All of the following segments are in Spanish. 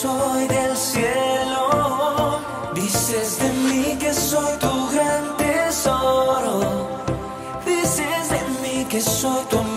soy del cielo. Dices de mí que soy tu gran tesoro. Dices de mí que soy tu amor.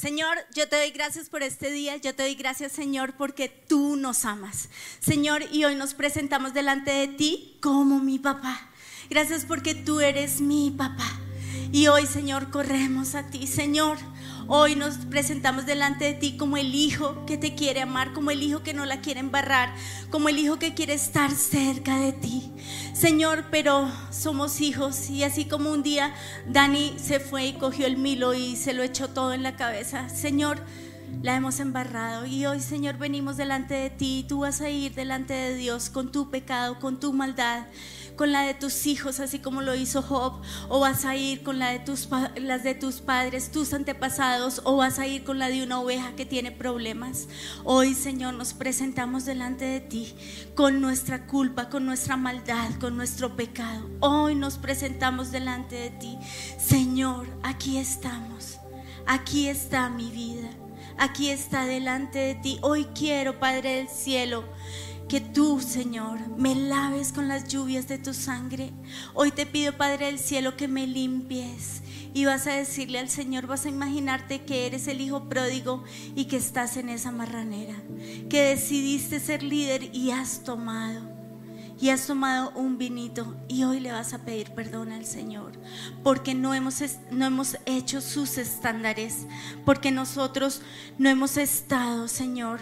Señor, yo te doy gracias por este día, yo te doy gracias Señor porque tú nos amas. Señor, y hoy nos presentamos delante de ti como mi papá. Gracias porque tú eres mi papá. Y hoy Señor corremos a ti, Señor. Hoy nos presentamos delante de ti como el hijo que te quiere amar, como el hijo que no la quiere embarrar, como el hijo que quiere estar cerca de ti. Señor, pero somos hijos y así como un día Dani se fue y cogió el milo y se lo echó todo en la cabeza. Señor, la hemos embarrado y hoy Señor venimos delante de ti y tú vas a ir delante de Dios con tu pecado, con tu maldad, con la de tus hijos, así como lo hizo Job, o vas a ir con la de tus, las de tus padres, tus antepasados, o vas a ir con la de una oveja que tiene problemas. Hoy Señor nos presentamos delante de ti con nuestra culpa, con nuestra maldad, con nuestro pecado. Hoy nos presentamos delante de ti. Señor, aquí estamos. Aquí está mi vida. aquí está delante de ti. Hoy quiero, Padre del cielo, que tú, Señor, me laves con las lluvias de tu sangre. Hoy te pido, Padre del cielo, que me limpies. Y vas a decirle al Señor, vas a imaginarte que eres el hijo pródigo y que estás en esa marranera, que decidiste ser líder y has tomado y has tomado un vinito y hoy le vas a pedir perdón al Señor porque no hemos, no hemos hecho sus estándares, porque nosotros no hemos estado, Señor,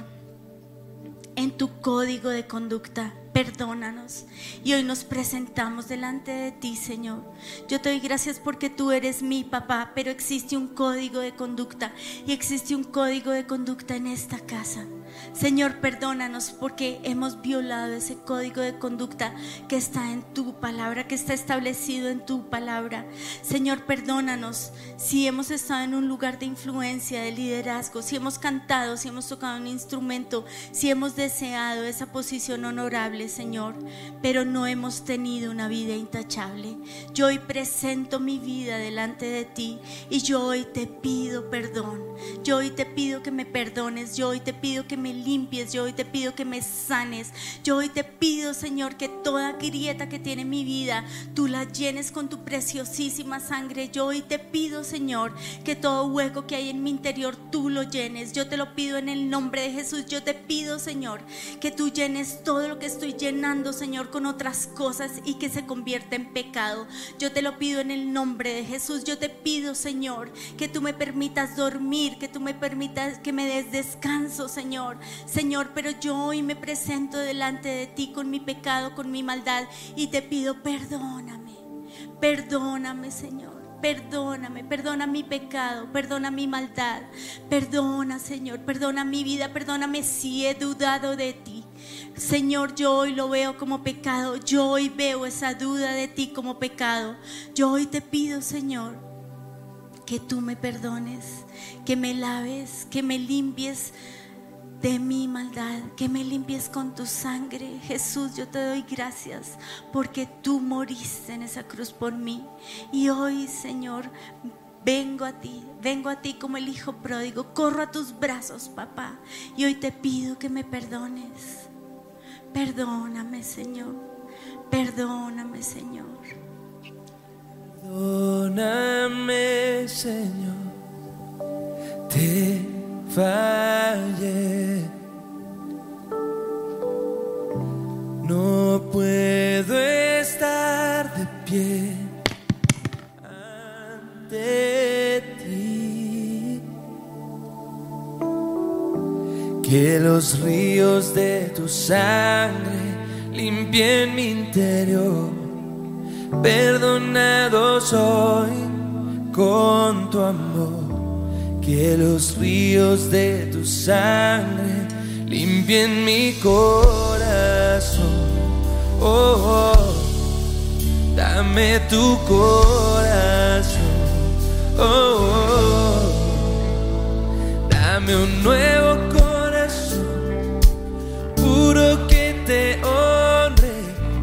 en tu código de conducta. Perdónanos. Y hoy nos presentamos delante de ti, Señor. Yo te doy gracias porque tú eres mi papá, pero existe un código de conducta y existe un código de conducta en esta casa. Señor, perdónanos porque hemos violado ese código de conducta que está en tu palabra, que está establecido en tu palabra. Señor, perdónanos si hemos estado en un lugar de influencia, de liderazgo, si hemos cantado, si hemos tocado un instrumento, si hemos deseado esa posición honorable, Señor, pero no hemos tenido una vida intachable. Yo hoy presento mi vida delante de ti y yo hoy te pido perdón. Yo hoy te pido que me perdones, yo hoy te pido que me limpies, yo hoy te pido que me sanes, yo hoy te pido, Señor, que toda grieta que tiene mi vida, tú la llenes con tu preciosísima sangre. Yo hoy te pido, Señor, que todo hueco que hay en mi interior, tú lo llenes. Yo te lo pido en el nombre de Jesús. Yo te pido, Señor, que tú llenes todo lo que estoy llenando, Señor, con otras cosas y que se convierta en pecado. Yo te lo pido en el nombre de Jesús. Yo te pido, Señor, que tú me permitas dormir, que tú me permitas que me des descanso, Señor. Señor, pero yo hoy me presento delante de ti con mi pecado, con mi maldad y te pido perdóname. Perdóname, Señor. Perdóname, perdona mi pecado, perdona mi maldad, perdona Señor, perdona mi vida, perdóname si he dudado de ti. Señor, yo hoy lo veo como pecado, yo hoy veo esa duda de ti como pecado. Yo hoy te pido, Señor, que tú me perdones, que me laves, que me limpies de mi maldad, que me limpies con tu sangre. Jesús, yo te doy gracias porque tú moriste en esa cruz por mí. Y hoy, Señor, vengo a ti, vengo a ti como el Hijo pródigo, corro a tus brazos, papá. Y hoy te pido que me perdones. Perdóname, Señor. Perdóname, Señor. Perdóname, Señor. Te fallé. No puedo estar de pie ante ti. Que los ríos de tu sangre limpien mi interior. Perdonado soy con tu amor que los ríos de tu sangre limpien mi corazón. Oh, oh, dame tu corazón. Oh, oh, dame un nuevo corazón, puro que te honre.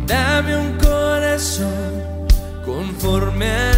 Dame un corazón conforme al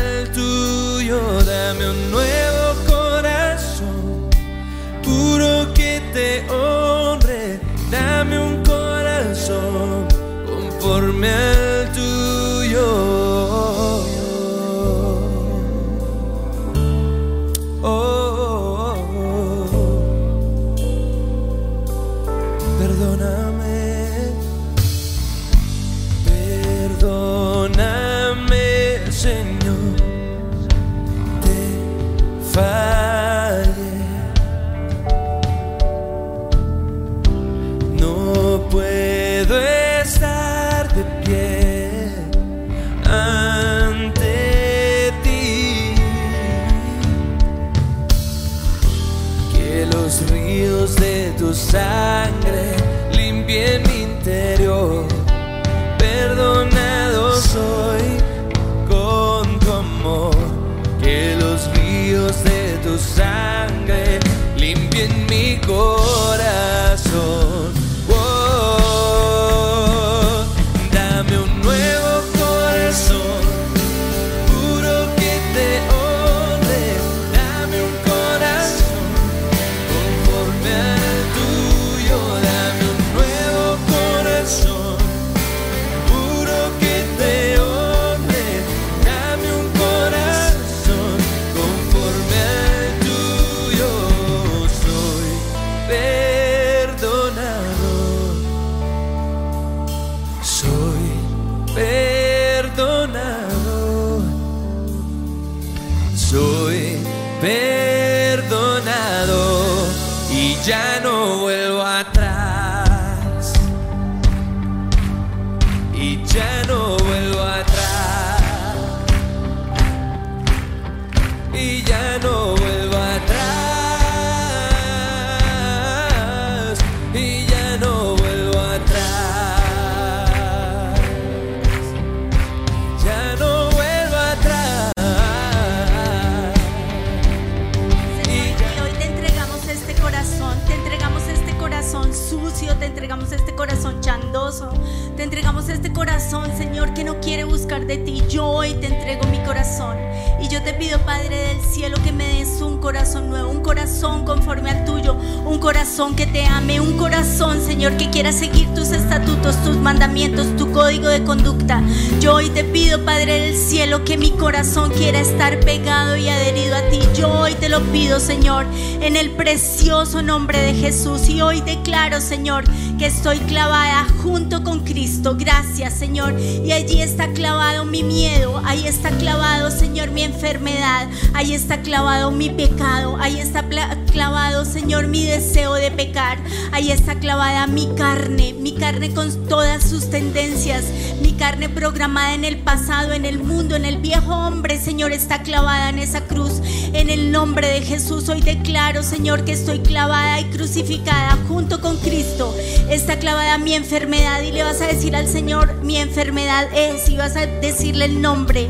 Señor, que quiera seguir tus estatutos, tus mandamientos, tu código de conducta. Yo hoy te pido, Padre del cielo, que mi corazón quiera estar pegado y adherido a ti. Yo hoy te lo pido, Señor, en el precioso nombre de Jesús. Y hoy declaro, Señor, que estoy clavada junto con Cristo. Gracias, Señor. Y allí está clavado mi miedo, ahí está clavado, Señor, mi enfermedad, ahí está clavado mi pecado, ahí está clavado, Señor, mi deseo de pecar, ahí está clavada mi carne, mi carne con todas sus tendencias, mi carne programada en el pasado, en el mundo, en el viejo hombre, Señor, está clavada en esa cruz. En el nombre de Jesús hoy declaro, Señor, que estoy clavada y crucificada junto con Cristo. Está clavada mi enfermedad y le vas a decir al Señor, mi enfermedad es, y vas a decirle el nombre.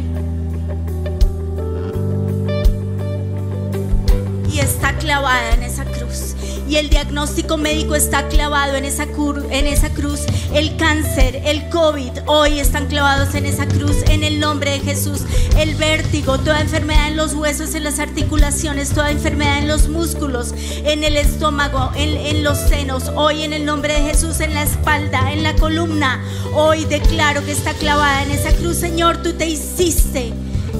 y está clavada en. Y el diagnóstico médico está clavado en esa, cruz. El cáncer, el COVID, hoy están clavados en esa cruz en el nombre de Jesús. El vértigo, toda enfermedad en los huesos, en las articulaciones, toda enfermedad en los músculos, en el estómago, en, en los senos. Hoy en el nombre de Jesús, en la espalda, en la columna. Hoy declaro que está clavada en esa cruz. Señor, tú te hiciste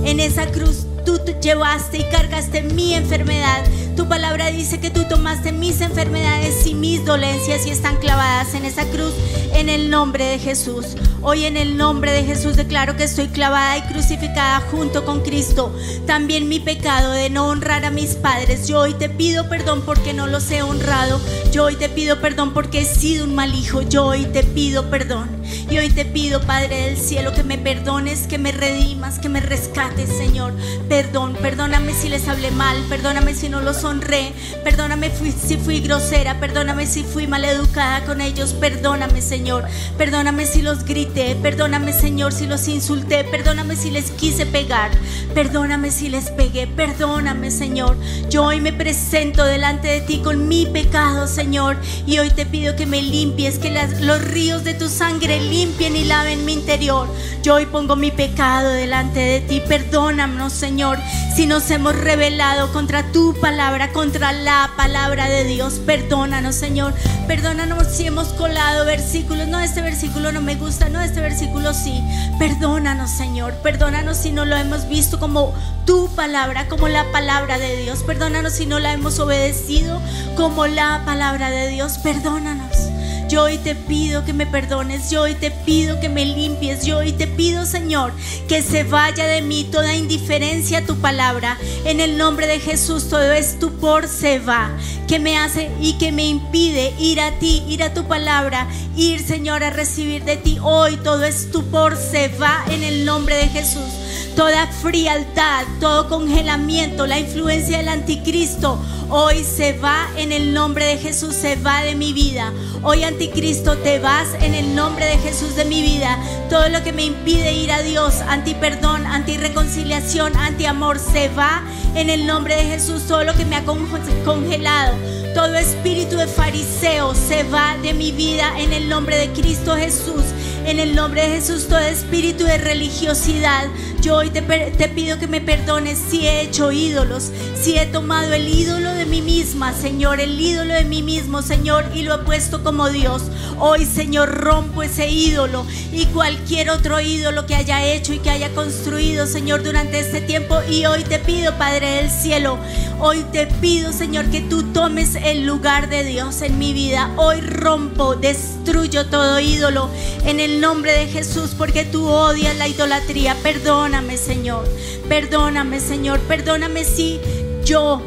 en esa cruz tú te llevaste y cargaste mi enfermedad. Tu palabra dice que tú tomaste mis enfermedades y mis dolencias y están clavadas en esa cruz en el nombre de Jesús. Hoy en el nombre de Jesús declaro que estoy clavada y crucificada junto con Cristo. También mi pecado de no honrar a mis padres. Yo hoy te pido perdón porque no los he honrado. Yo hoy te pido perdón porque he sido un mal hijo. Yo hoy te pido perdón. Y hoy te pido, Padre del cielo, que me perdones, que me redimas, que me rescates, Señor. Perdón, perdóname si les hablé mal, perdóname si no los honré, perdóname si fui grosera, perdóname si fui maleducada con ellos, perdóname, Señor. Perdóname si los grité, perdóname, Señor, si los insulté, perdóname si les quise pegar, perdóname si les pegué, perdóname, Señor. Yo hoy me presento delante de ti con mi pecado, Señor, y hoy te pido que me limpies, que los ríos de tu sangre limpien y laven mi interior. Yo hoy pongo mi pecado delante de ti. Perdónanos, Señor, si nos hemos rebelado contra tu palabra, contra la palabra de Dios. Perdónanos, Señor. Perdónanos si hemos colado versículos. No, este versículo no me gusta. No, este versículo sí. Perdónanos, Señor. Perdónanos si no lo hemos visto como tu palabra, como la palabra de Dios. Perdónanos si no la hemos obedecido como la palabra de Dios. Perdónanos. Yo hoy te pido que me perdones, yo hoy te pido que me limpies, yo hoy te pido, Señor, que se vaya de mí toda indiferencia a tu palabra. En el nombre de Jesús, todo estupor se va, que me hace y que me impide ir a ti, ir a tu palabra, ir, Señor, a recibir de ti. Hoy todo estupor se va en el nombre de Jesús toda frialdad, todo congelamiento, la influencia del anticristo, hoy se va en el nombre de Jesús, se va de mi vida. Hoy anticristo te vas en el nombre de Jesús de mi vida. Todo lo que me impide ir a Dios, anti perdón, anti reconciliación, anti amor, se va en el nombre de Jesús. Todo lo que me ha con- congelado, todo espíritu de fariseo se va de mi vida en el nombre de Cristo Jesús. En el nombre de Jesús, todo espíritu de religiosidad, yo hoy te, pido que me perdones si he hecho ídolos, si he tomado el ídolo de mí misma, Señor, el ídolo de mí mismo, Señor, y lo he puesto como Dios. Hoy, Señor, rompo ese ídolo y cualquier otro ídolo que haya hecho y que haya construido, Señor, durante este tiempo. Y hoy te pido, Padre del cielo, hoy te pido, Señor, que tú tomes el lugar de Dios en mi vida. Hoy rompo, destruyo todo ídolo en el nombre de Jesús, porque tú odias la idolatría. Perdóname, Señor. Perdóname, Señor. Perdóname si yo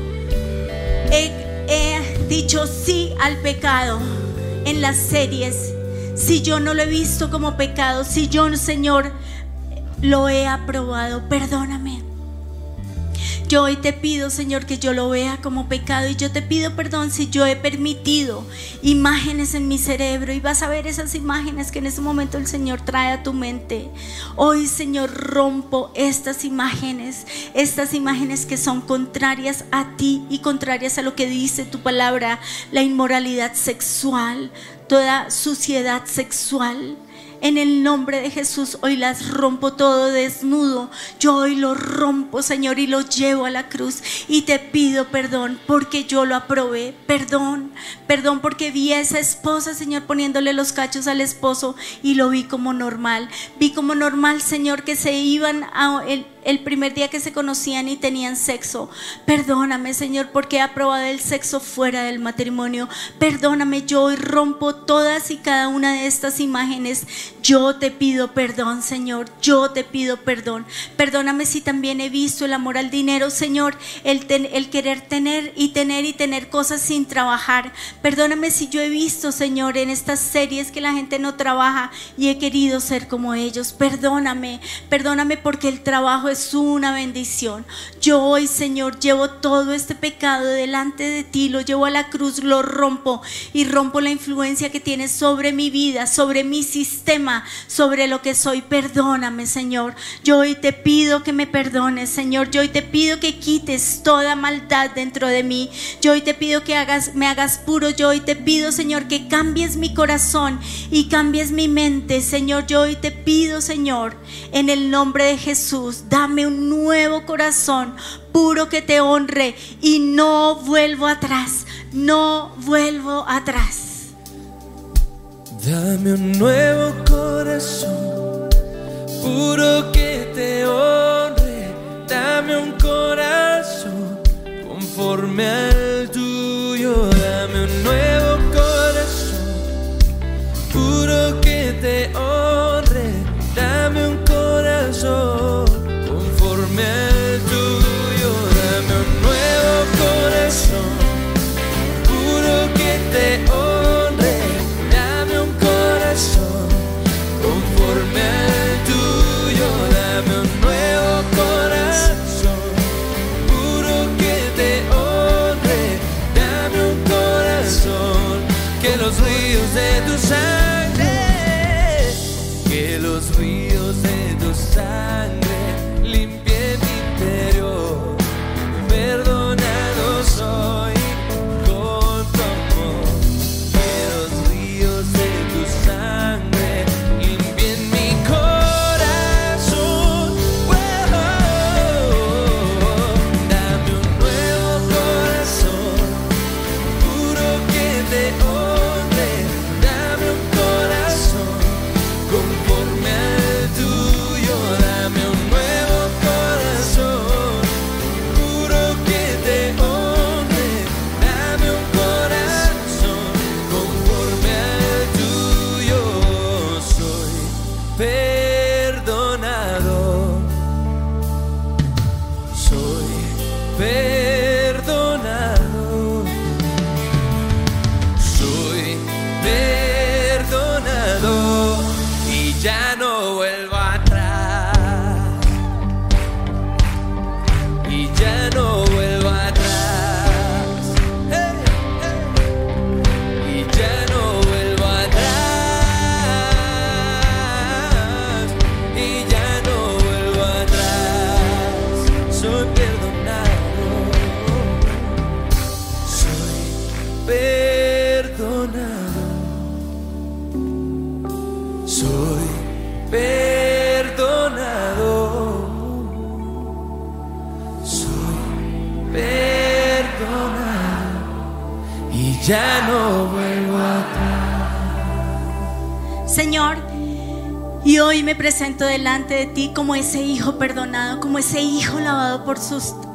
he, he dicho sí al pecado en las series, si yo no lo he visto como pecado, si yo, Señor, lo he aprobado, perdóname. Yo hoy te pido, Señor, que yo lo vea como pecado y yo te pido perdón si yo he permitido imágenes en mi cerebro y vas a ver esas imágenes que en ese momento el Señor trae a tu mente. Hoy, Señor, rompo estas imágenes, estas imágenes que son contrarias a ti y contrarias a lo que dice tu palabra, la inmoralidad sexual, toda suciedad sexual. En el nombre de Jesús hoy las rompo todo desnudo. Yo hoy lo rompo, Señor, y lo llevo a la cruz. Y te pido perdón porque yo lo aprobé. Perdón, perdón porque vi a esa esposa, Señor, poniéndole los cachos al esposo y lo vi como normal. Vi como normal, Señor, que se iban a... El, el primer día que se conocían y tenían sexo. Perdóname, Señor, porque he aprobado el sexo fuera del matrimonio. Perdóname, yo hoy rompo todas y cada una de estas imágenes. Yo te pido perdón, Señor. Yo te pido perdón. Perdóname si también he visto el amor al dinero, Señor, el, el querer tener y tener y tener cosas sin trabajar. Perdóname si yo he visto, Señor, en estas series que la gente no trabaja y he querido ser como ellos. Perdóname, perdóname porque el trabajo es una bendición. Yo hoy, Señor, llevo todo este pecado delante de ti, lo llevo a la cruz, lo rompo y rompo la influencia que tienes sobre mi vida, sobre mi sistema, sobre lo que soy. Perdóname, Señor. Yo hoy te pido que me perdones, Señor. Yo hoy te pido que quites toda maldad dentro de mí. Yo hoy te pido que hagas, me hagas puro. Yo hoy te pido, Señor, que cambies mi corazón y cambies mi mente, Señor. Yo hoy te pido, Señor, en el nombre de Jesús, dame un nuevo corazón puro que te honre y no vuelvo atrás, no vuelvo atrás. Dame un nuevo corazón puro que te honre, dame un corazón conforme al tuyo, dame un nuevo corazón puro que te honre, dame un corazón me presento delante de ti como ese hijo perdonado, como ese hijo lavado por,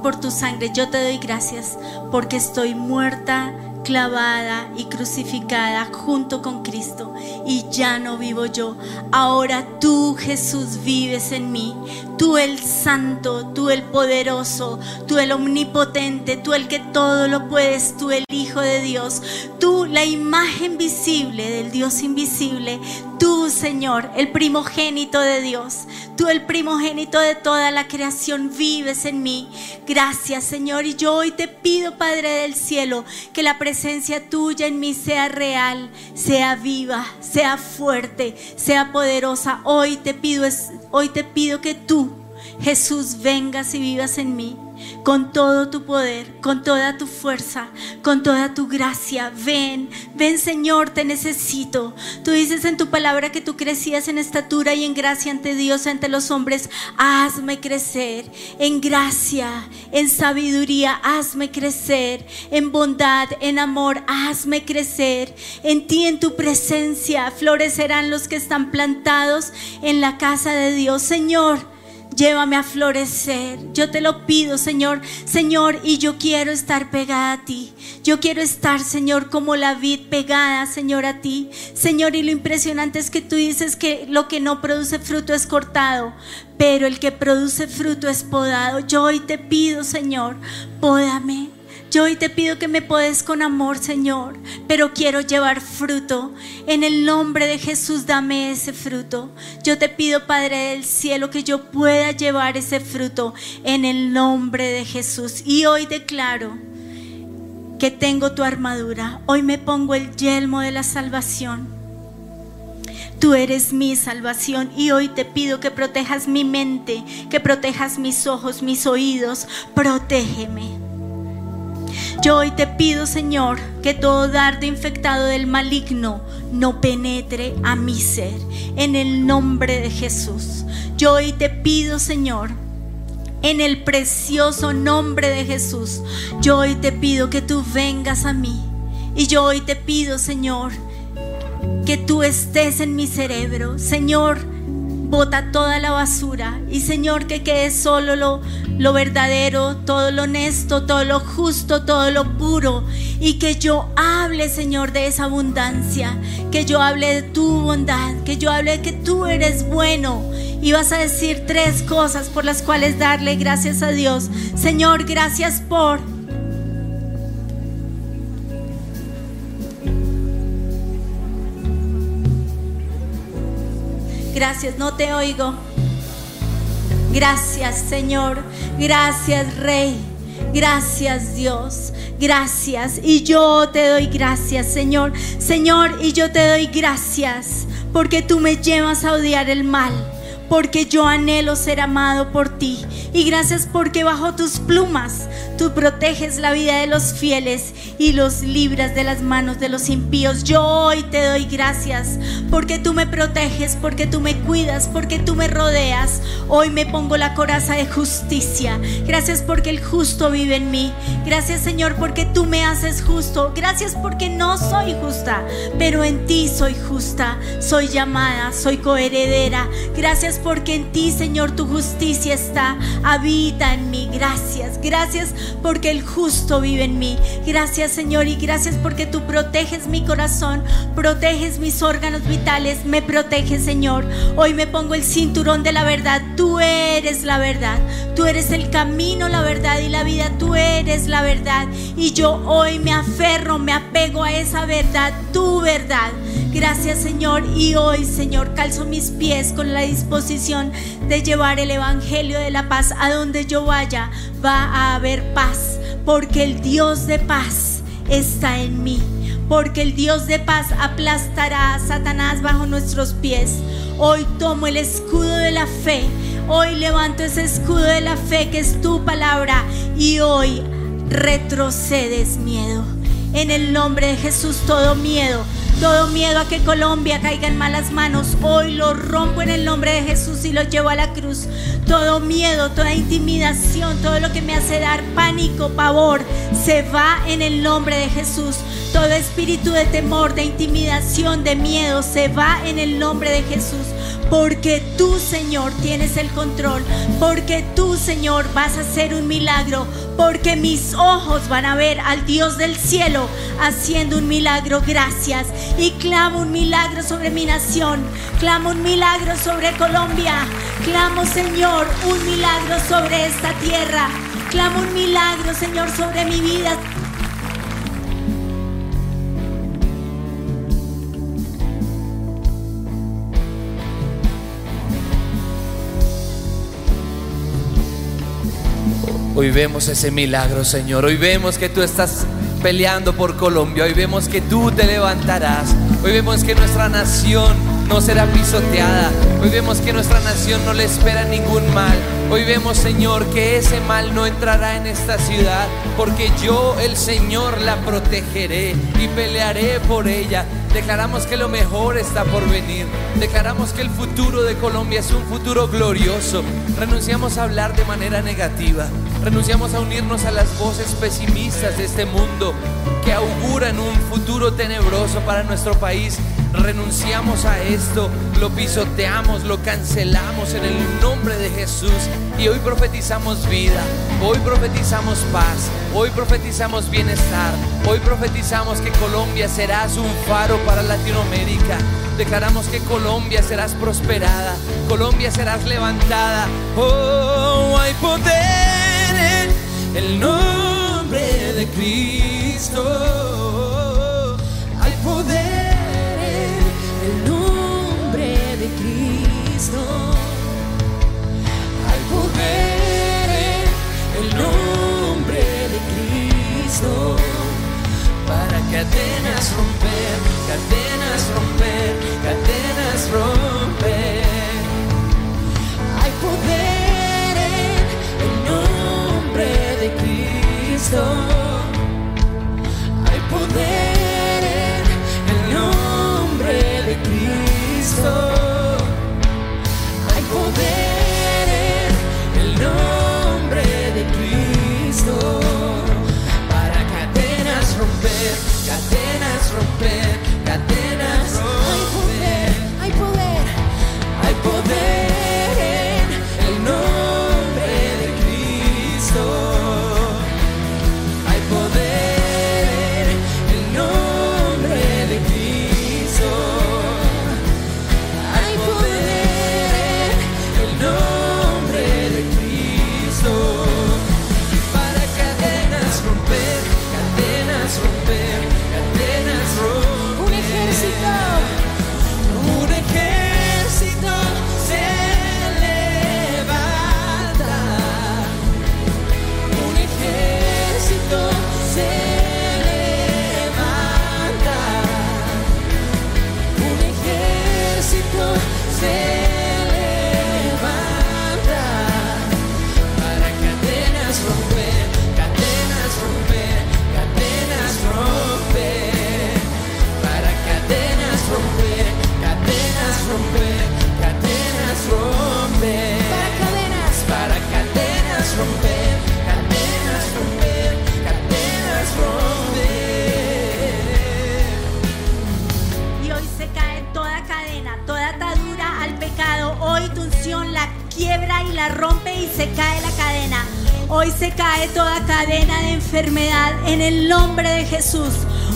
por tu sangre. Yo te doy gracias porque estoy muerta, clavada y crucificada junto con Cristo y ya no vivo yo. Ahora tú, Jesús, vives en mí. Tú el santo, tú el poderoso, tú el omnipotente, tú el que todo lo puedes, tú el Hijo de Dios, tú la imagen visible del Dios invisible, tú Señor, el primogénito de Dios, tú el primogénito de toda la creación, vives en mí. Gracias Señor y yo hoy te pido Padre del cielo que la presencia tuya en mí sea real, sea viva, sea fuerte, sea poderosa. Hoy te pido, hoy te pido que tú, Jesús, vengas y vivas en mí con todo tu poder, con toda tu fuerza, con toda tu gracia. Ven, ven Señor, te necesito. Tú dices en tu palabra que tú crecías en estatura y en gracia ante Dios, ante los hombres. Hazme crecer en gracia, en sabiduría, hazme crecer, en bondad, en amor, hazme crecer. En ti, en tu presencia, florecerán los que están plantados en la casa de Dios. Señor, Llévame a florecer. Yo te lo pido, Señor. Señor, y yo quiero estar pegada a ti. Yo quiero estar, Señor, como la vid pegada, Señor, a ti. Señor, y lo impresionante es que tú dices que lo que no produce fruto es cortado, pero el que produce fruto es podado. Yo hoy te pido, Señor, pódame. Yo hoy te pido que me podes con amor, Señor, pero quiero llevar fruto. En el nombre de Jesús, dame ese fruto. Yo te pido, Padre del cielo, que yo pueda llevar ese fruto en el nombre de Jesús. Y hoy declaro que tengo tu armadura. Hoy me pongo el yelmo de la salvación. Tú eres mi salvación y hoy te pido que protejas mi mente, que protejas mis ojos, mis oídos. Protégeme. Yo hoy te pido, Señor, que todo dardo infectado del maligno no penetre a mi ser. En el nombre de Jesús. Yo hoy te pido, Señor, en el precioso nombre de Jesús. Yo hoy te pido que tú vengas a mí. Y yo hoy te pido, Señor, que tú estés en mi cerebro. Señor, bota toda la basura. Y Señor que quede solo lo, lo verdadero, todo lo honesto, todo lo justo, todo lo puro. Y que yo hable Señor de esa abundancia, que yo hable de tu bondad, que yo hable de que tú eres bueno. Y vas a decir tres cosas por las cuales darle gracias a Dios. Señor, gracias por Gracias, no te oigo. Gracias, Señor. Gracias, Rey. Gracias, Dios. Gracias. Y yo te doy gracias, Señor. Señor, y yo te doy gracias porque tú me llevas a odiar el mal porque yo anhelo ser amado por ti. Y gracias porque bajo tus plumas tú proteges la vida de los fieles y los libras de las manos de los impíos. Yo hoy te doy gracias porque tú me proteges, porque tú me cuidas, porque tú me rodeas. Hoy me pongo la coraza de justicia. Gracias porque el justo vive en mí. Gracias Señor porque tú me haces justo. Gracias porque no soy justa, pero en ti soy justa. Soy llamada, soy coheredera. Gracias porque en ti, Señor, tu justicia está, habita en mí. Gracias, gracias porque el justo vive en mí. Gracias, Señor, y gracias porque tú proteges mi corazón, proteges mis órganos vitales, me proteges, Señor. Hoy me pongo el cinturón de la verdad. Tú eres la verdad. Tú eres el camino, la verdad y la vida. Tú eres la verdad. Y yo hoy me aferro, me apego a esa verdad, tu verdad. Gracias Señor y hoy Señor calzo mis pies con la disposición de llevar el Evangelio de la paz a donde yo vaya. Va a haber paz porque el Dios de paz está en mí. Porque el Dios de paz aplastará a Satanás bajo nuestros pies. Hoy tomo el escudo de la fe. Hoy levanto ese escudo de la fe que es tu palabra. Y hoy retrocedes miedo. En el nombre de Jesús todo miedo todo miedo a que Colombia caiga en malas manos, hoy lo rompo en el nombre de Jesús y lo llevo a la cruz. Todo miedo, toda intimidación, todo lo que me hace dar pánico, pavor, se va en el nombre de Jesús. Todo espíritu de temor, de intimidación, de miedo se va en el nombre de Jesús. Porque tú, Señor, tienes el control. Porque tú, Señor, vas a hacer un milagro. Porque mis ojos van a ver al Dios del cielo haciendo un milagro. Gracias. Y clamo un milagro sobre mi nación. Clamo un milagro sobre Colombia. Clamo, Señor, un milagro sobre esta tierra. Clamo un milagro, Señor, sobre mi vida. Hoy vemos ese milagro, Señor. Hoy vemos que tú estás peleando por Colombia. Hoy vemos que tú te levantarás. Hoy vemos que nuestra nación no será pisoteada. Hoy vemos que nuestra nación no le espera ningún mal. Hoy vemos, Señor, que ese mal no entrará en esta ciudad, porque yo, el Señor, la protegeré y pelearé por ella. Declaramos que lo mejor está por venir. Declaramos que el futuro de Colombia es un futuro glorioso. Renunciamos a hablar de manera negativa. Renunciamos a unirnos a las voces pesimistas de este mundo que auguran un futuro tenebroso para nuestro país. Renunciamos a esto, lo pisoteamos, lo cancelamos en el nombre de Jesús y hoy profetizamos vida, hoy profetizamos paz, hoy profetizamos bienestar, hoy profetizamos que Colombia serás un faro para Latinoamérica. Declaramos que Colombia serás prosperada, Colombia serás levantada. Oh, hay poder el nombre de Cristo. Hay poder en el nombre de Cristo. Hay poder en el nombre de Cristo. Para cadenas romper, cadenas romper, cadenas romper. Hay poder Cristo. Hay poder en el nombre de Cristo.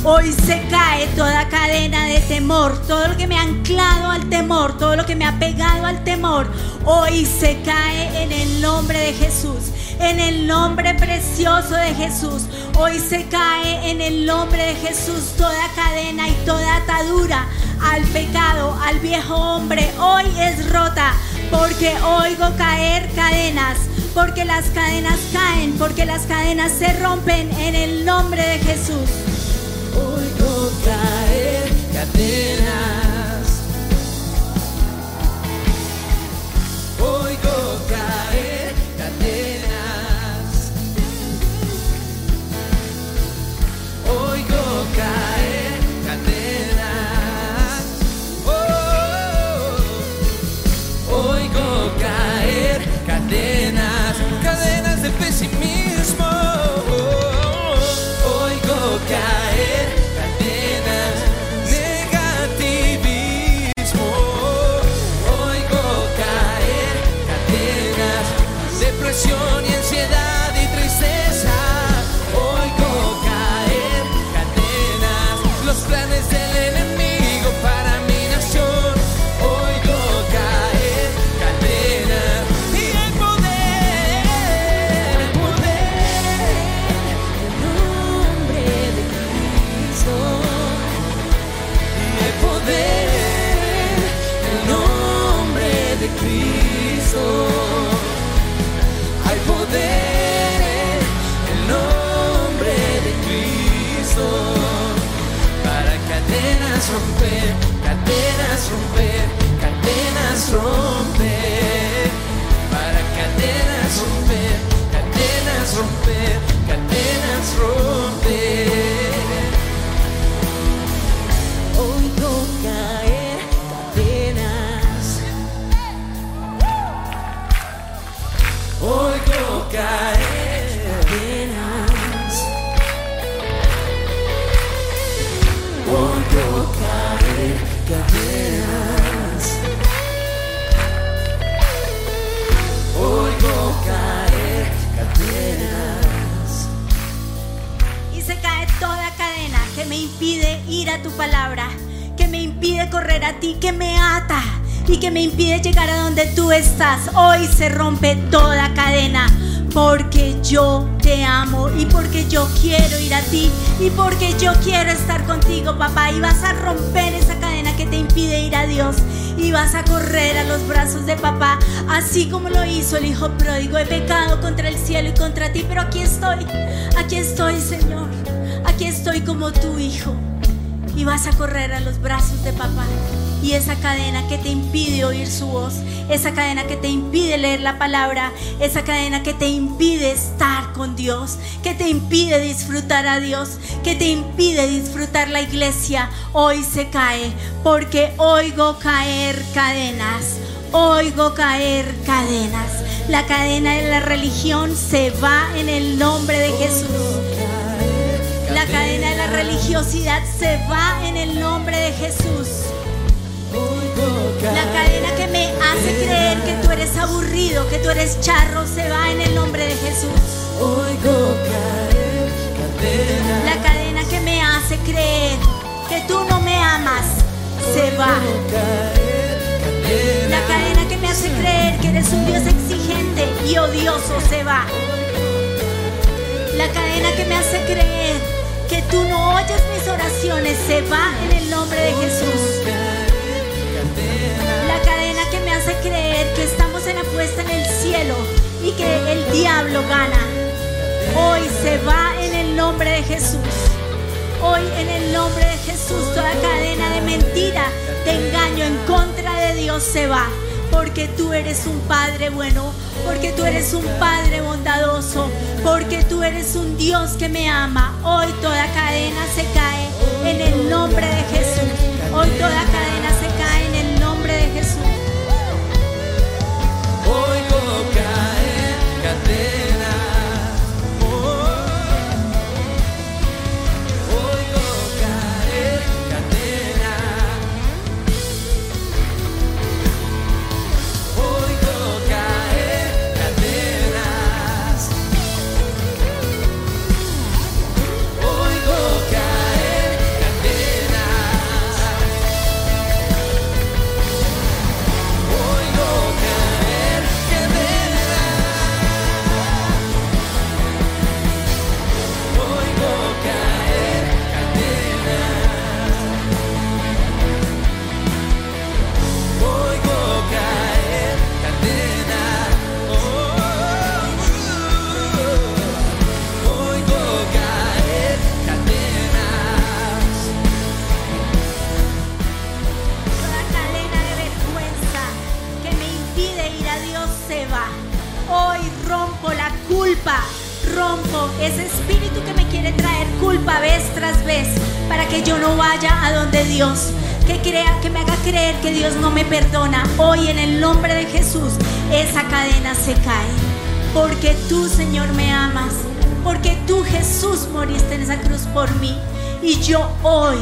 Hoy se cae toda cadena de temor, todo lo que me ha anclado al temor, todo lo que me ha pegado al temor. Hoy se cae en el nombre de Jesús, en el nombre precioso de Jesús. Hoy se cae en el nombre de Jesús toda cadena y toda atadura al pecado, al viejo hombre. Hoy es rota porque oigo caer cadenas, porque las cadenas caen, porque las cadenas se rompen en el nombre de Jesús. Así como lo hizo el hijo pródigo. He pecado contra el cielo y contra ti, pero aquí estoy, aquí estoy, Señor. Aquí estoy como tu hijo y vas a correr a los brazos de papá. Y esa cadena que te impide oír su voz, esa cadena que te impide leer la palabra, esa cadena que te impide estar con Dios, que te impide disfrutar a Dios, que te impide disfrutar la iglesia, hoy se cae, porque oigo caer cadenas, oigo caer cadenas. La cadena de la religión se va en el nombre de Jesús. La cadena de la religiosidad se va en el nombre de Jesús. La cadena que me hace creer que tú eres aburrido, que tú eres charro, se va en el nombre de Jesús. Oigo caer cadenas. La cadena que me hace creer que tú no me amas, se va. La cadena que me hace creer que eres un Dios exigente y odioso, se va. La cadena que me hace creer que tú no oyes mis oraciones, se va en el nombre de Jesús. La cadena que me hace creer que estamos en la puesta en el cielo y que el diablo gana. Hoy se va en el nombre de Jesús. Hoy en el nombre de Jesús toda cadena de mentira, de engaño en contra de Dios se va. Porque tú eres un Padre bueno, porque tú eres un Padre bondadoso, porque tú eres un Dios que me ama. Hoy toda cadena se cae en el nombre de Jesús. Hoy toda cadena se ese espíritu que me quiere traer culpa vez tras vez para que yo no vaya a donde Dios. Que crea, que me haga creer que Dios no me perdona. Hoy en el nombre de Jesús, esa cadena se cae. Porque tú, Señor, me amas. Porque tú, Jesús, moriste en esa cruz por mí. Y yo hoy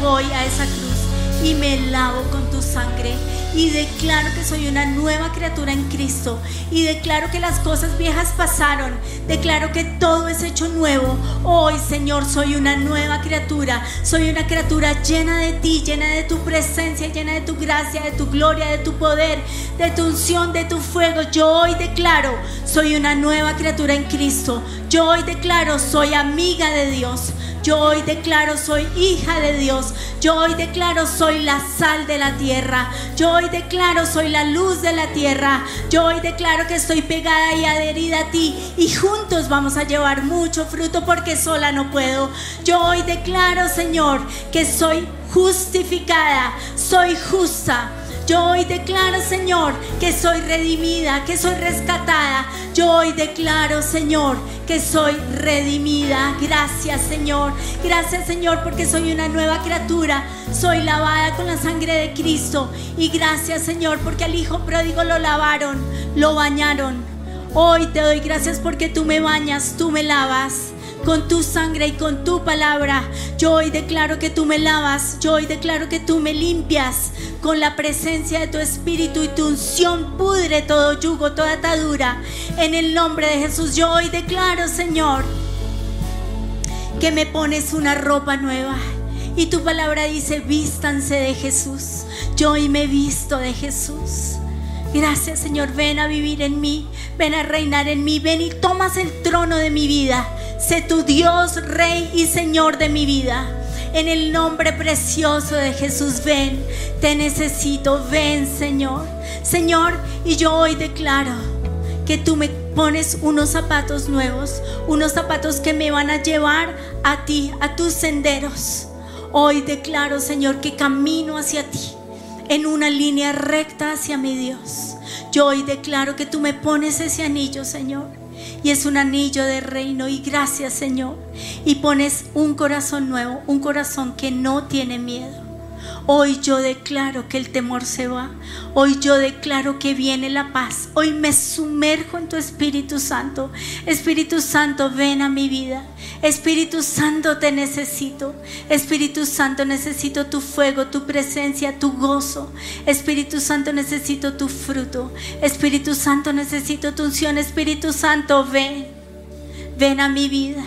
voy a esa cruz y me lavo con tu sangre y declaro que soy una nueva criatura en Cristo y declaro que las cosas viejas pasaron, declaro que todo es hecho nuevo. Hoy, Señor, soy una nueva criatura, soy una criatura llena de ti, llena de tu presencia, llena de tu gracia, de tu gloria, de tu poder, de tu unción, de tu fuego. Yo hoy declaro, soy una nueva criatura en Cristo. Yo hoy declaro, soy amiga de Dios. Yo hoy declaro soy hija de Dios. Yo hoy declaro soy la sal de la tierra. Yo hoy declaro soy la luz de la tierra. Yo hoy declaro que estoy pegada y adherida a ti y juntos vamos a llevar mucho fruto porque sola no puedo. Yo hoy declaro, Señor, que soy justificada, soy justa. Yo hoy declaro, Señor, que soy redimida, que soy rescatada. Yo hoy declaro, Señor, que soy redimida. Gracias, Señor. Gracias, Señor, porque soy una nueva criatura. Soy lavada con la sangre de Cristo. Y gracias, Señor, porque al Hijo pródigo lo lavaron, lo bañaron. Hoy te doy gracias porque tú me bañas, tú me lavas con tu sangre y con tu palabra. Yo hoy declaro que tú me lavas, yo hoy declaro que tú me limpias con la presencia de tu espíritu y tu unción pudre todo yugo, toda atadura. En el nombre de Jesús, yo hoy declaro, Señor, que me pones una ropa nueva. Y tu palabra dice, vístanse de Jesús. Yo hoy me visto de Jesús. Gracias Señor, ven a vivir en mí, ven a reinar en mí, ven y tomas el trono de mi vida. Sé tu Dios, Rey y Señor de mi vida. En el nombre precioso de Jesús, ven, te necesito, ven Señor. Señor, y yo hoy declaro que tú me pones unos zapatos nuevos, unos zapatos que me van a llevar a ti, a tus senderos. Hoy declaro, Señor, que camino hacia ti en una línea recta hacia mi Dios. Yo hoy declaro que tú me pones ese anillo, Señor y es un anillo de reino y gracias Señor. Y pones un corazón nuevo, un corazón que no tiene miedo. Hoy yo declaro que el temor se va. Hoy yo declaro que viene la paz. Hoy me sumerjo en tu Espíritu Santo. Espíritu Santo, ven a mi vida. Espíritu Santo, te necesito. Espíritu Santo, necesito tu fuego, tu presencia, tu gozo. Espíritu Santo, necesito tu fruto. Espíritu Santo, necesito tu unción. Espíritu Santo, ven. Ven a mi vida.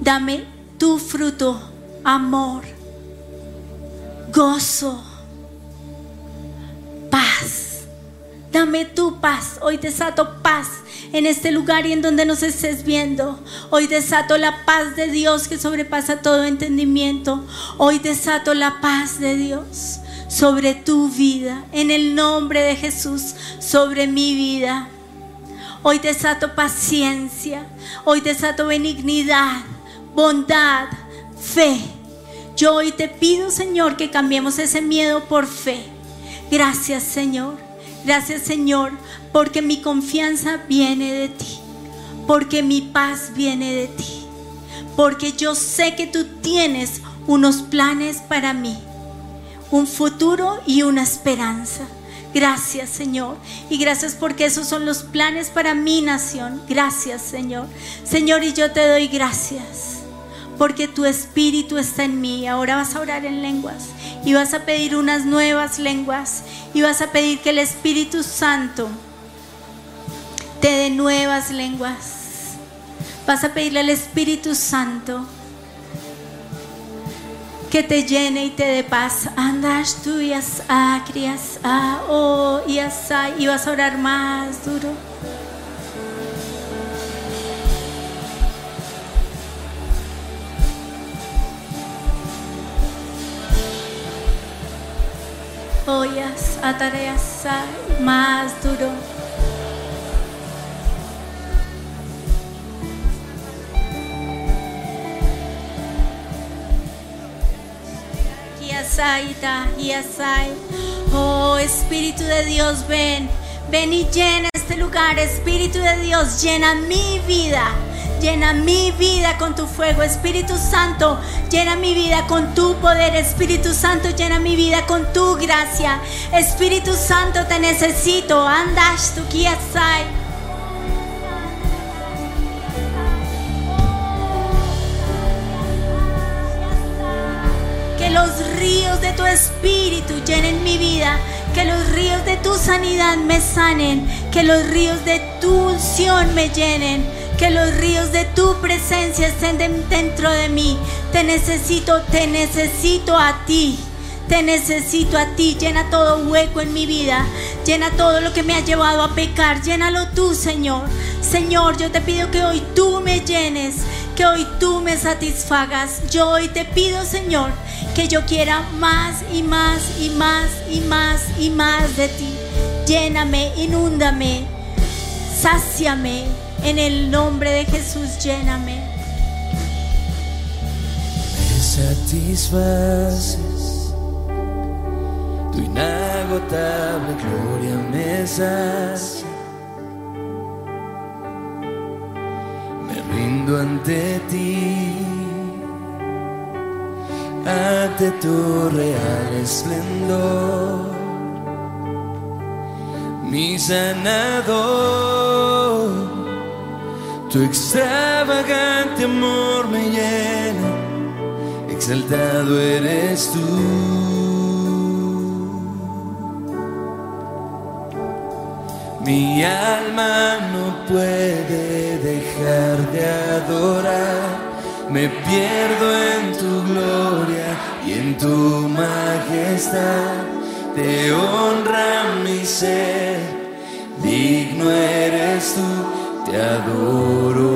Dame tu fruto, amor, gozo, paz. Dame tu paz. Hoy desato paz en este lugar y en donde nos estés viendo. Hoy desato la paz de Dios que sobrepasa todo entendimiento. Hoy desato la paz de Dios sobre tu vida, en el nombre de Jesús, sobre mi vida. Hoy desato paciencia, hoy desato benignidad, bondad, fe. Yo hoy te pido, Señor, que cambiemos ese miedo por fe. Gracias, Señor. Gracias, Señor, porque mi confianza viene de ti, porque mi paz viene de ti, porque yo sé que tú tienes unos planes para mí, un futuro y una esperanza. Gracias Señor. Y gracias porque esos son los planes para mi nación. Gracias Señor. Señor, y yo te doy gracias porque tu espíritu está en mí. Ahora vas a orar en lenguas y vas a pedir unas nuevas lenguas y vas a pedir que el Espíritu Santo te dé nuevas lenguas. Vas a pedirle al Espíritu Santo que te llene y te dé paz. Andas tú y a crias, a oh y y vas a orar más duro. Oyas, atareas, más duro. Oh Espíritu de Dios, ven, ven y llena este lugar. Espíritu de Dios, llena mi vida. Llena mi vida con tu fuego, Espíritu Santo. Llena mi vida con tu poder, Espíritu Santo. Llena mi vida con tu gracia. Espíritu Santo, te necesito. Andash tu kiasai. los ríos de tu espíritu llenen mi vida, que los ríos de tu sanidad me sanen, que los ríos de tu unción me llenen, que los ríos de tu presencia estén dentro de mí. Te necesito, te necesito a ti. Te necesito a ti, llena todo hueco en mi vida, llena todo lo que me ha llevado a pecar, llénalo tú, Señor. Señor, yo te pido que hoy tú me llenes, que hoy tú me satisfagas. Yo hoy te pido, Señor, que yo quiera más y más y más y más y más de ti. Lléname, inúndame, sáciame. En el nombre de Jesús, lléname. Me satisfaces, tu inagotable gloria me sacia. Me rindo ante ti, ante tu real esplendor mi sanador. Tu extravagante amor me llena, exaltado eres tú. Mi alma no puede dejar de adorar, me pierdo en tu gloria y en tu majestad. Te honra mi ser, digno eres tú te adoro.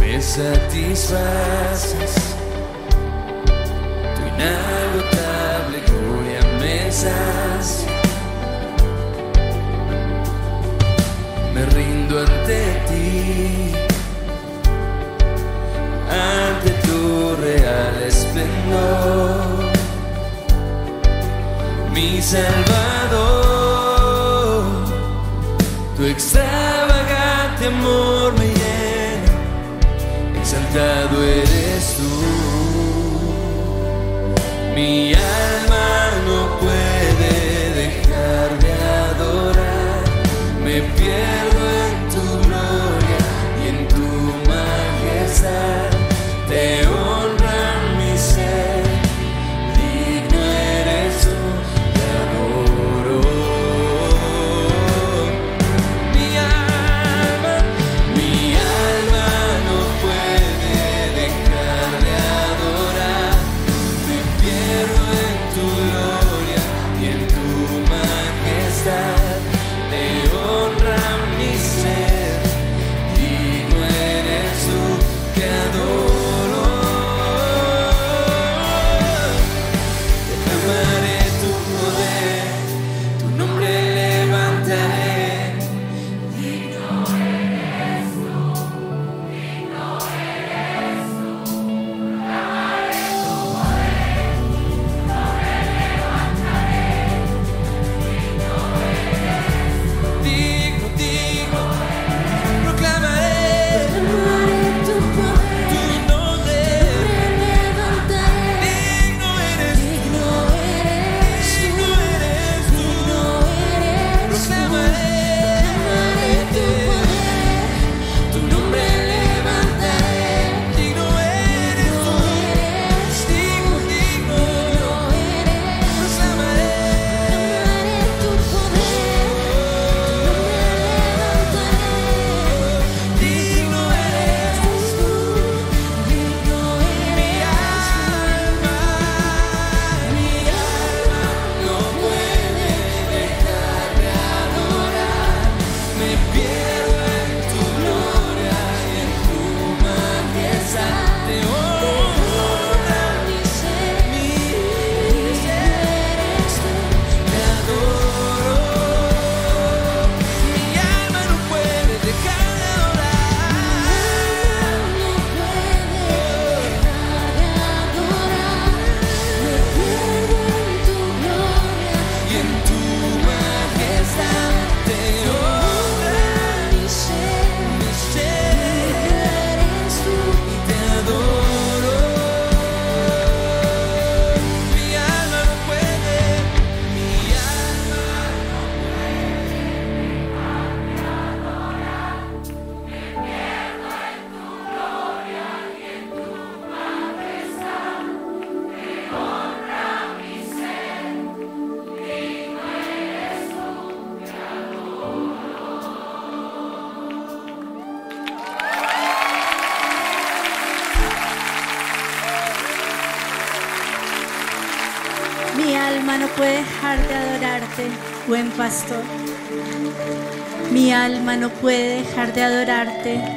me satisface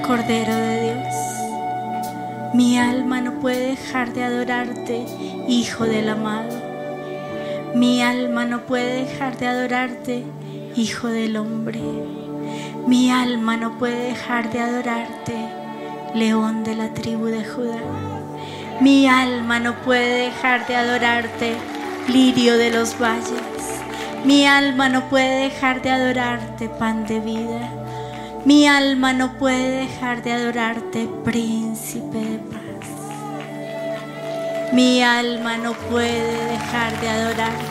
Cordero de Dios. Mi alma no puede dejar de adorarte, Hijo del Amado. Mi alma no puede dejar de adorarte, Hijo del Hombre. Mi alma no puede dejar de adorarte, León de la tribu de Judá. Mi alma no puede dejar de adorarte, Lirio de los valles. Mi alma no puede dejar de adorarte, pan de vida. Mi alma no puede dejar de adorarte, príncipe de paz. Mi alma no puede dejar de adorarte,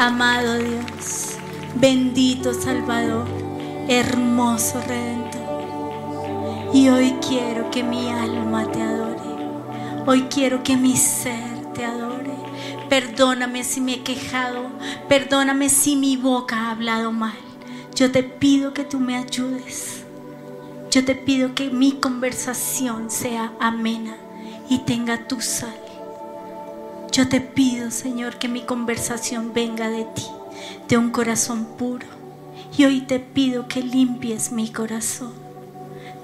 amado Dios, bendito Salvador, hermoso Redentor. Y hoy quiero que mi alma te adore. Hoy quiero que mi ser te adore. Perdóname si me he quejado. Perdóname si mi boca ha hablado mal. Yo te pido que tú me ayudes. Yo te pido que mi conversación sea amena y tenga tu sal. Yo te pido, Señor, que mi conversación venga de ti, de un corazón puro. Y hoy te pido que limpies mi corazón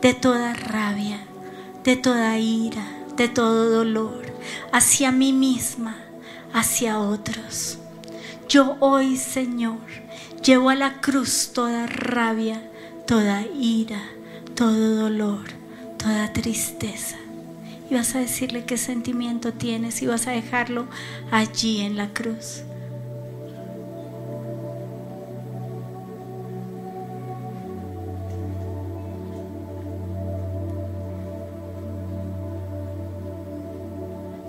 de toda rabia, de toda ira, de todo dolor, hacia mí misma, hacia otros. Yo hoy, Señor, llevo a la cruz toda rabia, toda ira, todo dolor, toda tristeza. Y vas a decirle qué sentimiento tienes y vas a dejarlo allí en la cruz.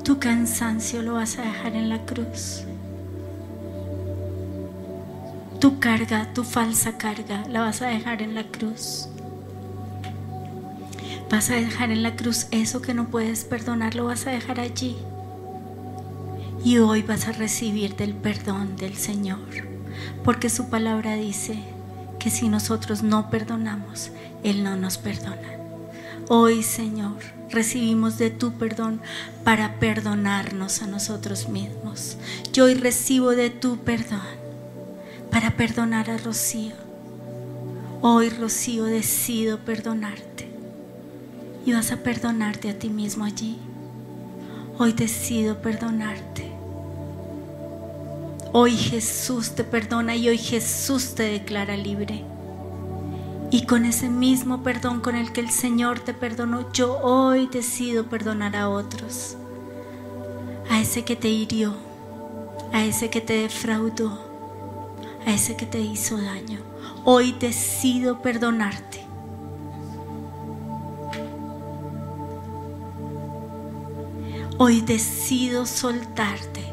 Tu cansancio lo vas a dejar en la cruz. Tu carga, tu falsa carga, la vas a dejar en la cruz. Vas a dejar en la cruz eso que no puedes perdonar, lo vas a dejar allí. Y hoy vas a recibir del perdón del Señor. Porque su palabra dice que si nosotros no perdonamos, Él no nos perdona. Hoy, Señor, recibimos de tu perdón para perdonarnos a nosotros mismos. Yo hoy recibo de tu perdón para perdonar a Rocío. Hoy, Rocío, decido perdonarte. Y vas a perdonarte a ti mismo allí. Hoy decido perdonarte. Hoy Jesús te perdona y hoy Jesús te declara libre. Y con ese mismo perdón con el que el Señor te perdonó, yo hoy decido perdonar a otros. A ese que te hirió, a ese que te defraudó, a ese que te hizo daño. Hoy decido perdonarte. Hoy decido soltarte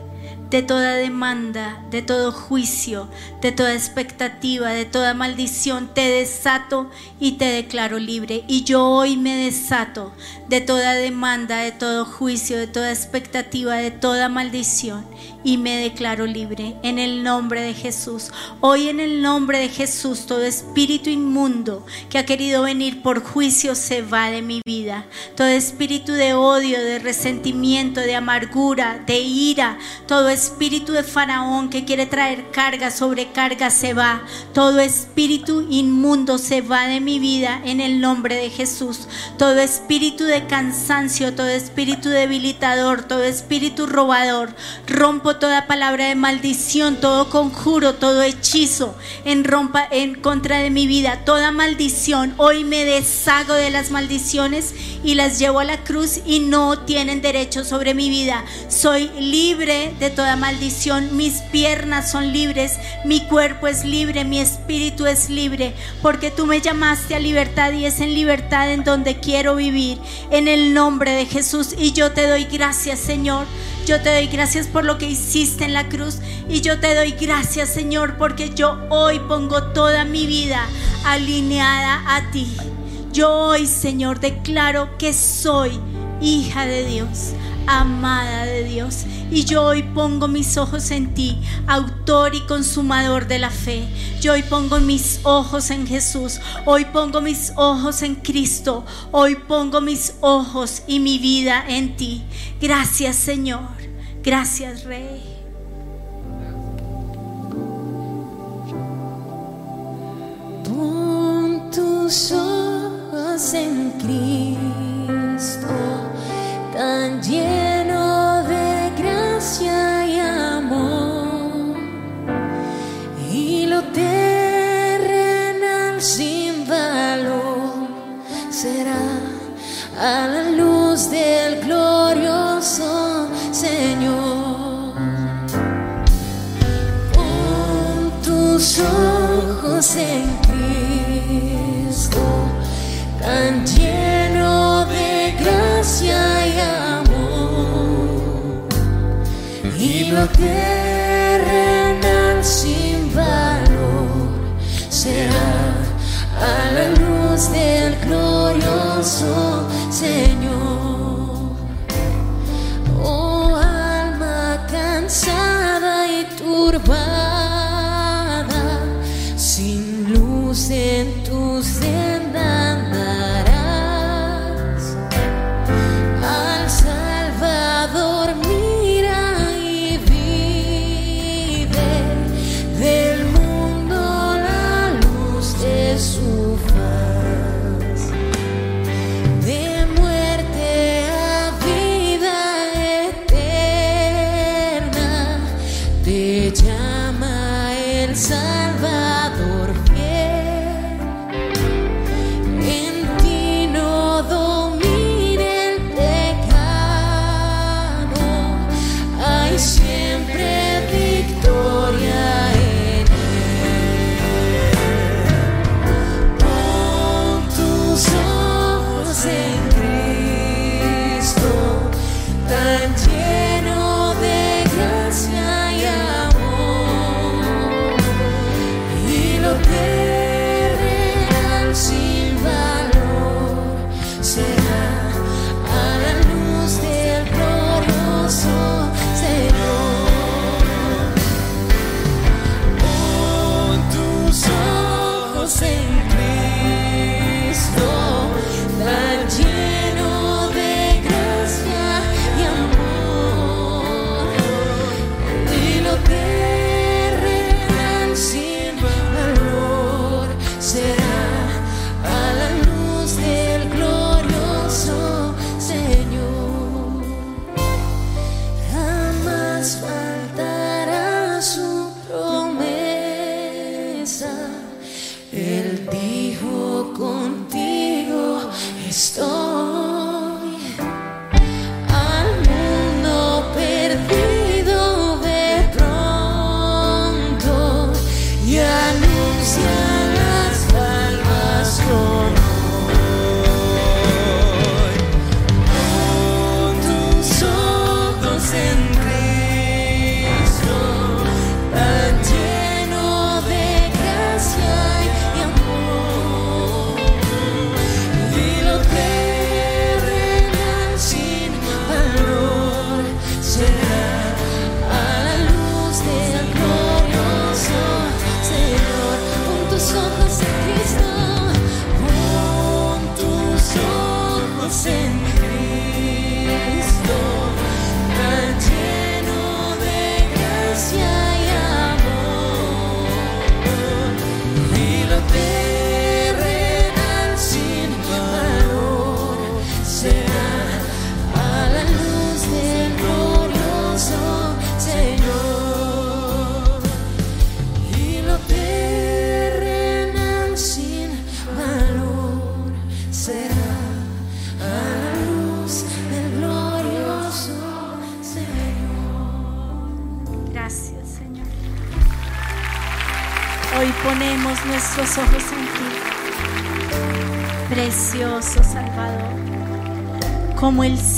de toda demanda, de todo juicio, de toda expectativa, de toda maldición. Te desato y te declaro libre. Y yo hoy me desato de toda demanda, de todo juicio, de toda expectativa, de toda maldición. Y me declaro libre en el nombre de Jesús. Hoy en el nombre de Jesús, todo espíritu inmundo que ha querido venir por juicio se va de mi vida. Todo espíritu de odio, de resentimiento, de amargura, de ira, todo espíritu de faraón que quiere traer carga sobre carga se va. Todo espíritu inmundo se va de mi vida en el nombre de Jesús. Todo espíritu de cansancio, todo espíritu debilitador, todo espíritu robador, rompo toda palabra de maldición, todo conjuro, todo hechizo en rompa en contra de mi vida, toda maldición. Hoy me deshago de las maldiciones y las llevo a la cruz y no tienen derecho sobre mi vida. Soy libre de toda maldición, mis piernas son libres, mi cuerpo es libre, mi espíritu es libre, porque tú me llamaste a libertad y es en libertad en donde quiero vivir, en el nombre de Jesús. Y yo te doy gracias, Señor. Yo te doy gracias por lo que hiciste en la cruz y yo te doy gracias, Señor, porque yo hoy pongo toda mi vida alineada a ti. Yo hoy, Señor, declaro que soy hija de Dios, amada de Dios. Y yo hoy pongo mis ojos en ti, autor y consumador de la fe. Yo hoy pongo mis ojos en Jesús. Hoy pongo mis ojos en Cristo. Hoy pongo mis ojos y mi vida en ti. Gracias Señor. Gracias Rey. Pon tus ojos en Cristo, gracia y amor y lo terrenal sin valor será a la luz del glorioso Señor. Pon tus ojos en Cristo, tan lleno de gracia y lo terrenal sin valor será a la luz del glorioso Señor.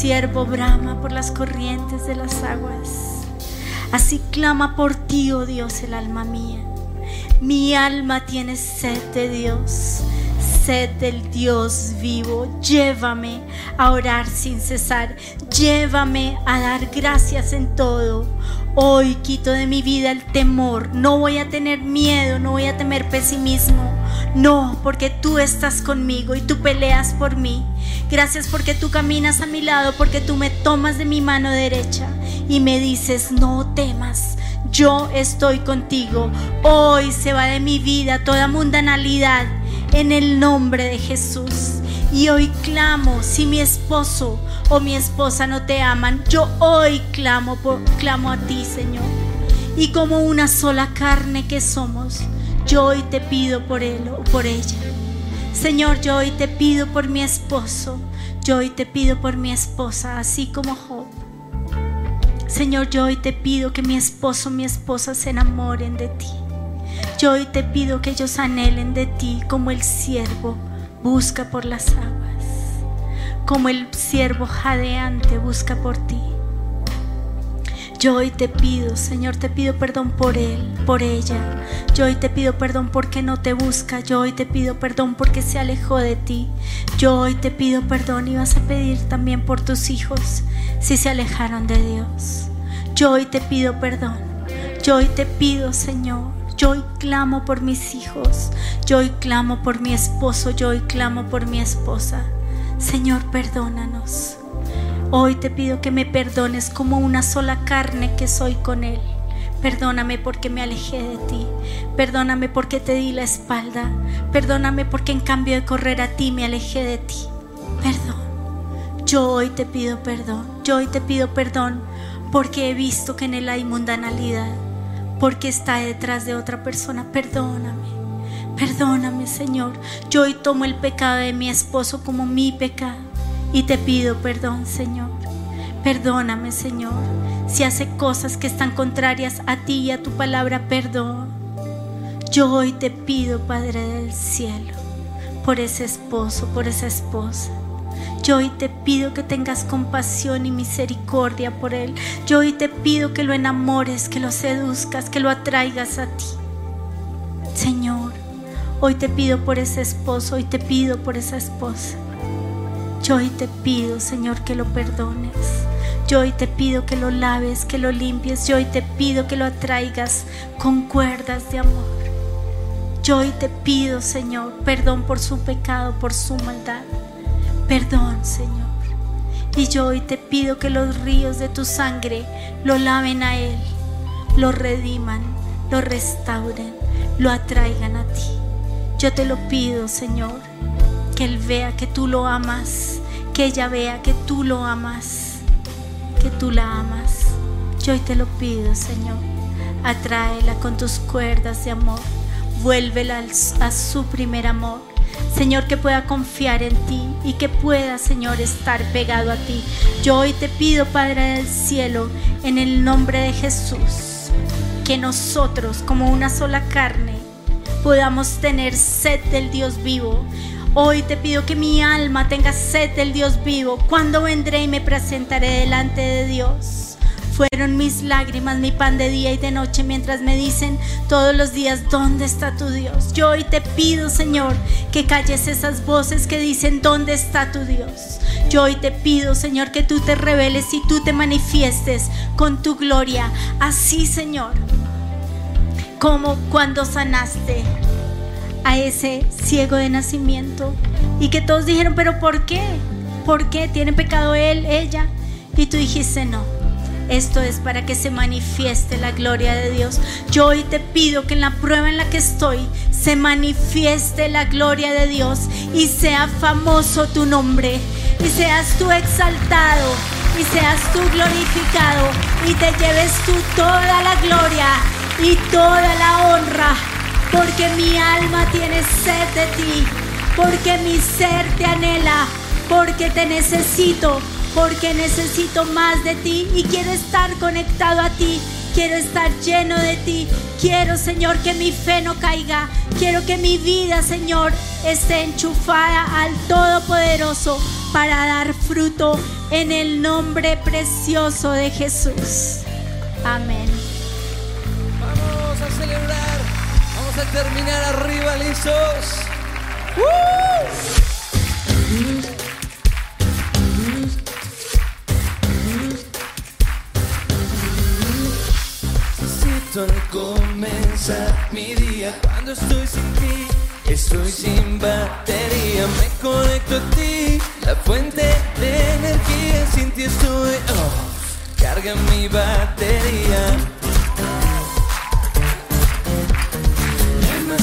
Siervo brama por las corrientes de las aguas. Así clama por ti, oh Dios, el alma mía. Mi alma tiene sed de Dios, sed del Dios vivo. Llévame a orar sin cesar. Llévame a dar gracias en todo. Hoy quito de mi vida el temor. No voy a tener miedo, no voy a temer pesimismo. No, porque tú estás conmigo y tú peleas por mí. Gracias porque tú caminas a mi lado, porque tú me tomas de mi mano derecha y me dices, no temas, yo estoy contigo. Hoy se va de mi vida toda mundanalidad en el nombre de Jesús. Y hoy clamo, si mi esposo o mi esposa no te aman, yo hoy clamo, por- clamo a ti, Señor. Y como una sola carne que somos, yo hoy te pido por él o por ella. Señor, yo hoy te pido por mi esposo, yo hoy te pido por mi esposa, así como Job. Señor, yo hoy te pido que mi esposo, mi esposa se enamoren de ti. Yo hoy te pido que ellos anhelen de ti como el siervo busca por las aguas, como el siervo jadeante busca por ti. Yo hoy te pido, Señor, te pido perdón por él, por ella. Yo hoy te pido perdón porque no te busca. Yo hoy te pido perdón porque se alejó de ti. Yo hoy te pido perdón y vas a pedir también por tus hijos si se alejaron de Dios. Yo hoy te pido perdón. Yo hoy te pido, Señor. Yo hoy clamo por mis hijos. Yo hoy clamo por mi esposo. Yo hoy clamo por mi esposa. Señor, perdónanos. Hoy te pido que me perdones como una sola carne que soy con Él. Perdóname porque me alejé de ti. Perdóname porque te di la espalda. Perdóname porque en cambio de correr a ti me alejé de ti. Perdón. Yo hoy te pido perdón. Yo hoy te pido perdón porque he visto que en Él hay mundanalidad. Porque está detrás de otra persona. Perdóname. Perdóname, Señor. Yo hoy tomo el pecado de mi esposo como mi pecado. Y te pido perdón, Señor. Perdóname, Señor. Si hace cosas que están contrarias a ti y a tu palabra, perdón. Yo hoy te pido, Padre del cielo, por ese esposo, por esa esposa. Yo hoy te pido que tengas compasión y misericordia por él. Yo hoy te pido que lo enamores, que lo seduzcas, que lo atraigas a ti. Señor, hoy te pido por ese esposo, hoy te pido por esa esposa. Yo hoy te pido, Señor, que lo perdones. Yo hoy te pido que lo laves, que lo limpies. Yo hoy te pido que lo atraigas con cuerdas de amor. Yo hoy te pido, Señor, perdón por su pecado, por su maldad. Perdón, Señor. Y yo hoy te pido que los ríos de tu sangre lo laven a Él, lo rediman, lo restauren, lo atraigan a ti. Yo te lo pido, Señor Él vea que tú lo amas, que ella vea que tú lo amas, que tú la amas. Yo hoy te lo pido, Señor. Atráela con tus cuerdas de amor. Vuélvela a su primer amor. Señor, que pueda confiar en ti y que pueda, Señor, estar pegado a ti. Yo hoy te pido, Padre del cielo, en el nombre de Jesús, que nosotros, como una sola carne, podamos tener sed del Dios vivo, Hoy te pido que mi alma tenga sed del Dios vivo. Cuando vendré y me presentaré delante de Dios. Fueron mis lágrimas, mi pan de día y de noche, mientras me dicen todos los días, ¿dónde está tu Dios? Yo hoy te pido, Señor, que calles esas voces que dicen, ¿dónde está tu Dios? Yo hoy te pido, Señor, que tú te reveles y tú te manifiestes con tu gloria. Así, Señor, como cuando sanaste a ese ciego de nacimiento. Y que todos dijeron, pero ¿por qué? ¿Por qué? ¿Tiene pecado él, ella? Y tú dijiste, no. Esto es para que se manifieste la gloria de Dios. Yo hoy te pido que en la prueba en la que estoy se manifieste la gloria de Dios y sea famoso tu nombre y seas tú exaltado y seas tú glorificado y te lleves tú toda la gloria y toda la honra porque mi alma tiene sed de ti, porque mi ser te anhela, porque te necesito, porque necesito más de ti y quiero estar conectado a ti. Quiero estar lleno de ti. Quiero, Señor, que mi fe no caiga. Quiero que mi vida, Señor, esté enchufada al Todopoderoso para dar fruto en el nombre precioso de Jesús. Amén. Vamos a terminar arriba, listos. Necesito al comenzar mi día cuando estoy sin ti. Estoy sin batería, me conecto a ti, la fuente de energía. Sin ti estoy, oh, carga mi batería.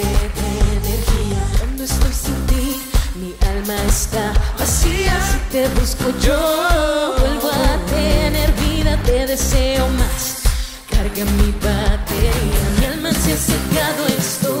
de energía. Cuando estoy sin ti, mi alma está vacía. Si te busco yo, vuelvo a tener vida, te deseo más. Carga mi batería, mi alma se ha secado, estoy.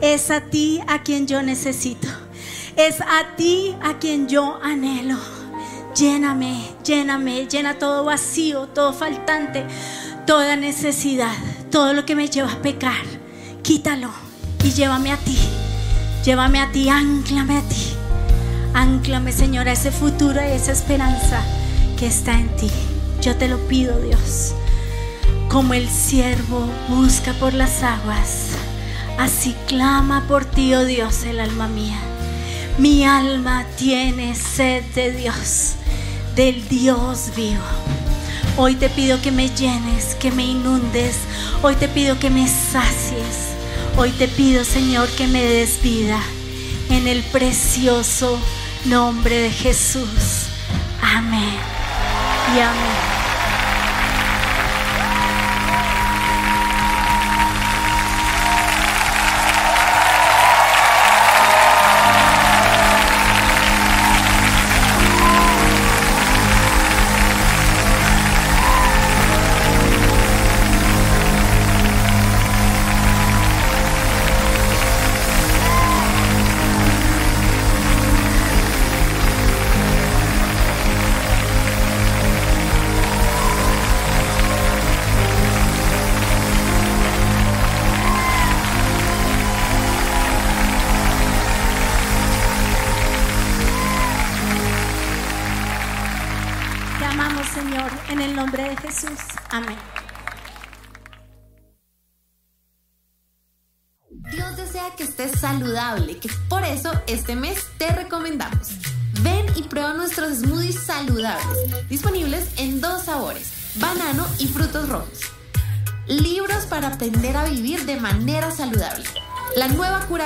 Es a ti a quien yo necesito. Es a ti a quien yo anhelo. Lléname, lléname, llena todo vacío, todo faltante, toda necesidad, todo lo que me lleva a pecar. Quítalo y llévame a ti. Llévame a ti, anclame a ti. Anclame, Señor, a ese futuro y esa esperanza que está en ti. Yo te lo pido, Dios. Como el siervo busca por las aguas, así clama por ti, oh Dios, el alma mía. Mi alma tiene sed de Dios, del Dios vivo. Hoy te pido que me llenes, que me inundes. Hoy te pido que me sacies. Hoy te pido, Señor, que me des vida. En el precioso nombre de Jesús. Amén. Y amén.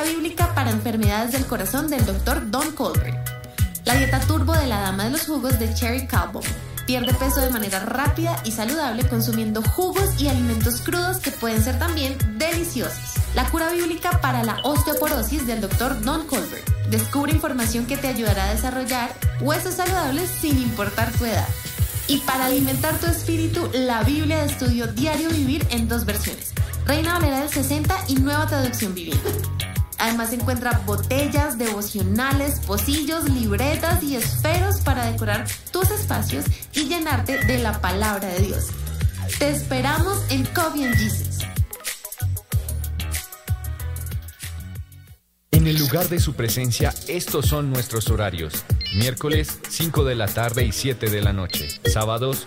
Bíblica para enfermedades del corazón del Dr. Don Colbert. La dieta turbo de la dama de los jugos de Cherry Calvo. Pierde peso de manera rápida y saludable consumiendo jugos y alimentos crudos que pueden ser también deliciosos. La cura bíblica para la osteoporosis del Dr. Don Colbert. Descubre información que te ayudará a desarrollar huesos saludables sin importar tu edad. Y para alimentar tu espíritu, la Biblia de estudio Diario Vivir en dos versiones. Reina Valera del 60 y Nueva Traducción Viviente. Además encuentra botellas, devocionales, pocillos, libretas y esferos para decorar tus espacios y llenarte de la palabra de Dios. Te esperamos en Coffee and Jesus. En el lugar de su presencia, estos son nuestros horarios. Miércoles 5 de la tarde y 7 de la noche. Sábados